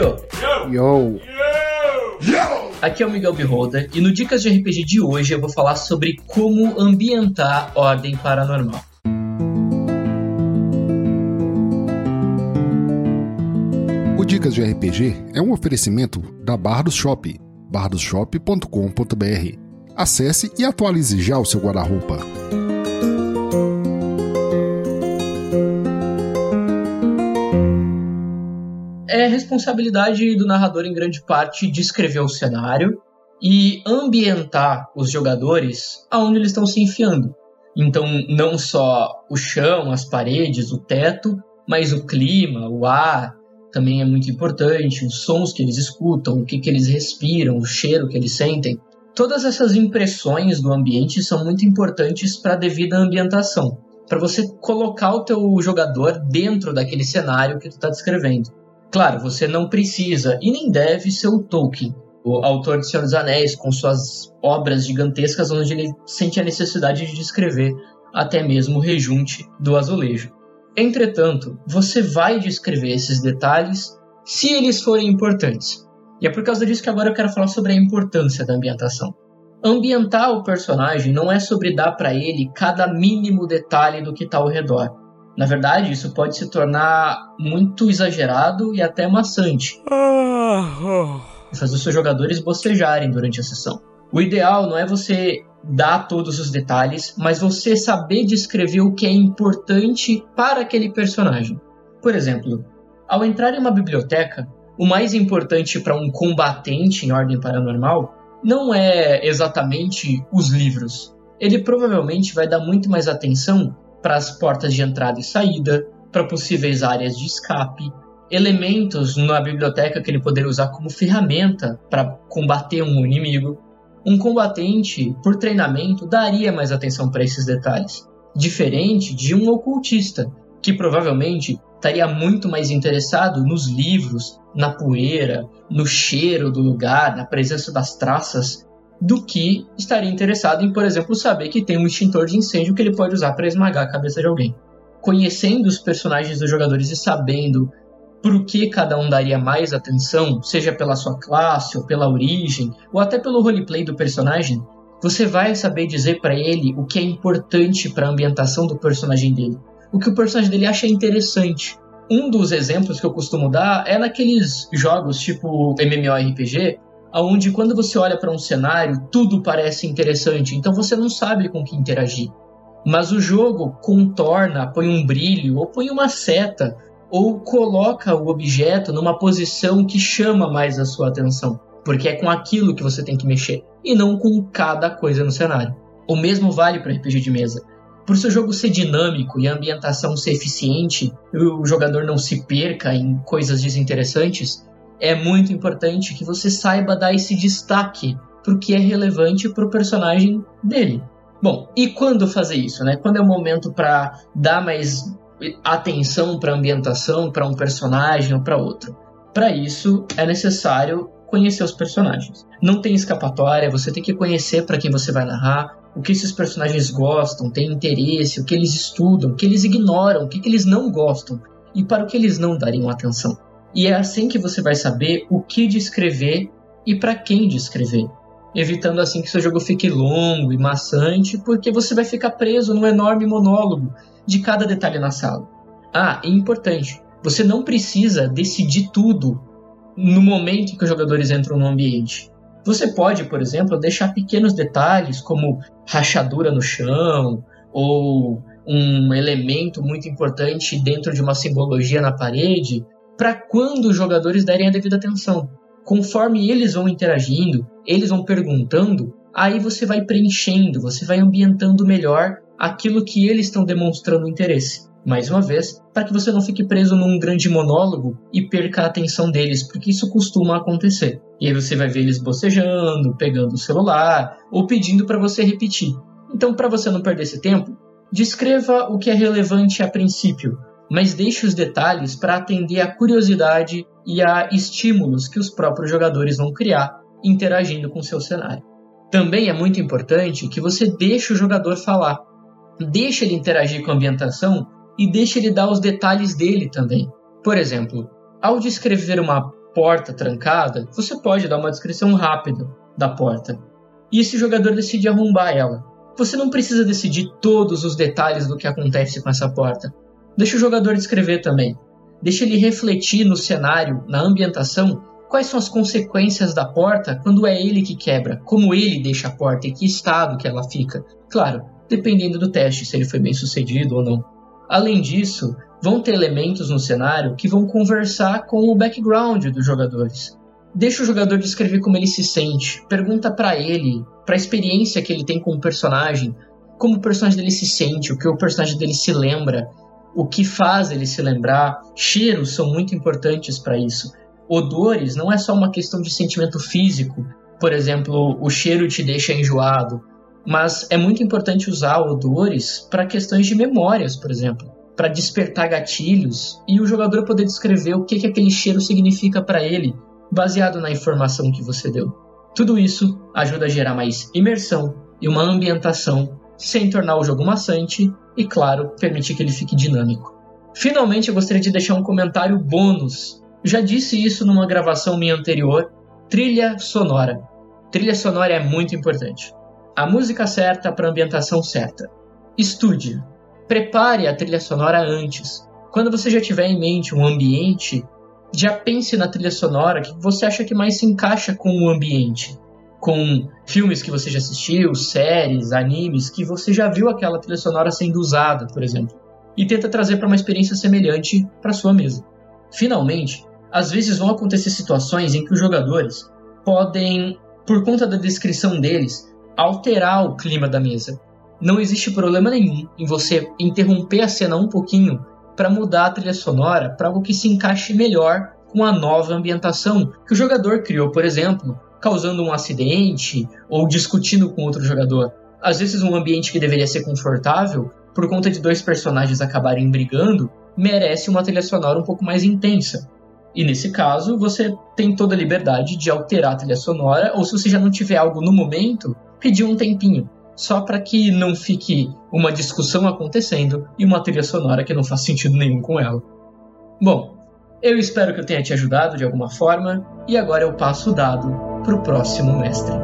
Yo! Yo! Aqui é o Miguel Beholder e no Dicas de RPG de hoje eu vou falar sobre como ambientar Ordem Paranormal. O Dicas de RPG é um oferecimento da Barra do Shop, barradosshop.com.br. Acesse e atualize já o seu guarda-roupa. É responsabilidade do narrador em grande parte descrever o cenário e ambientar os jogadores aonde eles estão se enfiando. Então, não só o chão, as paredes, o teto, mas o clima, o ar também é muito importante, os sons que eles escutam, o que, que eles respiram, o cheiro que eles sentem. Todas essas impressões do ambiente são muito importantes para a devida ambientação, para você colocar o teu jogador dentro daquele cenário que tu está descrevendo. Claro, você não precisa e nem deve ser o Tolkien, o autor de Senhor dos Anéis, com suas obras gigantescas, onde ele sente a necessidade de descrever até mesmo o rejunte do azulejo. Entretanto, você vai descrever esses detalhes se eles forem importantes. E é por causa disso que agora eu quero falar sobre a importância da ambientação. Ambientar o personagem não é sobre dar para ele cada mínimo detalhe do que está ao redor. Na verdade, isso pode se tornar muito exagerado e até maçante. E fazer os seus jogadores bocejarem durante a sessão. O ideal não é você dar todos os detalhes, mas você saber descrever o que é importante para aquele personagem. Por exemplo, ao entrar em uma biblioteca, o mais importante para um combatente em ordem paranormal não é exatamente os livros. Ele provavelmente vai dar muito mais atenção para as portas de entrada e saída, para possíveis áreas de escape, elementos na biblioteca que ele poderia usar como ferramenta para combater um inimigo. Um combatente, por treinamento, daria mais atenção para esses detalhes, diferente de um ocultista, que provavelmente estaria muito mais interessado nos livros, na poeira, no cheiro do lugar, na presença das traças do que estaria interessado em, por exemplo, saber que tem um extintor de incêndio que ele pode usar para esmagar a cabeça de alguém. Conhecendo os personagens dos jogadores e sabendo por que cada um daria mais atenção, seja pela sua classe, ou pela origem, ou até pelo roleplay do personagem, você vai saber dizer para ele o que é importante para a ambientação do personagem dele, o que o personagem dele acha interessante. Um dos exemplos que eu costumo dar é naqueles jogos tipo MMORPG, onde quando você olha para um cenário, tudo parece interessante, então você não sabe com que interagir. Mas o jogo contorna, põe um brilho, ou põe uma seta, ou coloca o objeto numa posição que chama mais a sua atenção, porque é com aquilo que você tem que mexer, e não com cada coisa no cenário. O mesmo vale para RPG de mesa. Por seu jogo ser dinâmico e a ambientação ser eficiente, o jogador não se perca em coisas desinteressantes, é muito importante que você saiba dar esse destaque para o que é relevante para o personagem dele. Bom, e quando fazer isso, né? Quando é o momento para dar mais atenção para a ambientação, para um personagem ou para outro? Para isso é necessário conhecer os personagens. Não tem escapatória, você tem que conhecer para quem você vai narrar, o que esses personagens gostam, têm interesse, o que eles estudam, o que eles ignoram, o que eles não gostam e para o que eles não dariam atenção. E é assim que você vai saber o que descrever e para quem descrever. Evitando assim que seu jogo fique longo e maçante, porque você vai ficar preso num enorme monólogo de cada detalhe na sala. Ah, é importante, você não precisa decidir tudo no momento em que os jogadores entram no ambiente. Você pode, por exemplo, deixar pequenos detalhes como rachadura no chão ou um elemento muito importante dentro de uma simbologia na parede para quando os jogadores derem a devida atenção. Conforme eles vão interagindo, eles vão perguntando, aí você vai preenchendo, você vai ambientando melhor aquilo que eles estão demonstrando interesse. Mais uma vez, para que você não fique preso num grande monólogo e perca a atenção deles, porque isso costuma acontecer. E aí você vai ver eles bocejando, pegando o celular ou pedindo para você repetir. Então, para você não perder esse tempo, descreva o que é relevante a princípio, mas deixe os detalhes para atender à curiosidade e a estímulos que os próprios jogadores vão criar interagindo com seu cenário. Também é muito importante que você deixe o jogador falar, deixe ele interagir com a ambientação e deixe ele dar os detalhes dele também. Por exemplo, ao descrever uma porta trancada, você pode dar uma descrição rápida da porta. E esse jogador decide arrombar ela. Você não precisa decidir todos os detalhes do que acontece com essa porta. Deixa o jogador descrever também. Deixa ele refletir no cenário, na ambientação, quais são as consequências da porta quando é ele que quebra, como ele deixa a porta e que estado que ela fica. Claro, dependendo do teste, se ele foi bem sucedido ou não. Além disso, vão ter elementos no cenário que vão conversar com o background dos jogadores. Deixa o jogador descrever como ele se sente, pergunta para ele, para a experiência que ele tem com o personagem, como o personagem dele se sente, o que o personagem dele se lembra, o que faz ele se lembrar. Cheiros são muito importantes para isso. Odores não é só uma questão de sentimento físico, por exemplo, o cheiro te deixa enjoado, mas é muito importante usar odores para questões de memórias, por exemplo, para despertar gatilhos e o jogador poder descrever o que, que aquele cheiro significa para ele, baseado na informação que você deu. Tudo isso ajuda a gerar mais imersão e uma ambientação sem tornar o jogo maçante e, claro, permitir que ele fique dinâmico. Finalmente, eu gostaria de deixar um comentário bônus. Já disse isso numa gravação minha anterior: trilha sonora. Trilha sonora é muito importante. A música certa para a ambientação certa. Estude. Prepare a trilha sonora antes. Quando você já tiver em mente um ambiente, já pense na trilha sonora que você acha que mais se encaixa com o ambiente com filmes que você já assistiu, séries, animes, que você já viu aquela trilha sonora sendo usada, por exemplo, e tenta trazer para uma experiência semelhante para sua mesa. Finalmente, às vezes vão acontecer situações em que os jogadores podem, por conta da descrição deles, alterar o clima da mesa. Não existe problema nenhum em você interromper a cena um pouquinho para mudar a trilha sonora para algo que se encaixe melhor com a nova ambientação que o jogador criou, por exemplo, causando um acidente ou discutindo com outro jogador. Às vezes, um ambiente que deveria ser confortável, por conta de dois personagens acabarem brigando, merece uma trilha sonora um pouco mais intensa. E nesse caso, você tem toda a liberdade de alterar a trilha sonora, ou se você já não tiver algo no momento, pedir um tempinho, só para que não fique uma discussão acontecendo e uma trilha sonora que não faz sentido nenhum com ela. Bom, eu espero que eu tenha te ajudado de alguma forma, e agora eu passo o dado para o próximo mestre.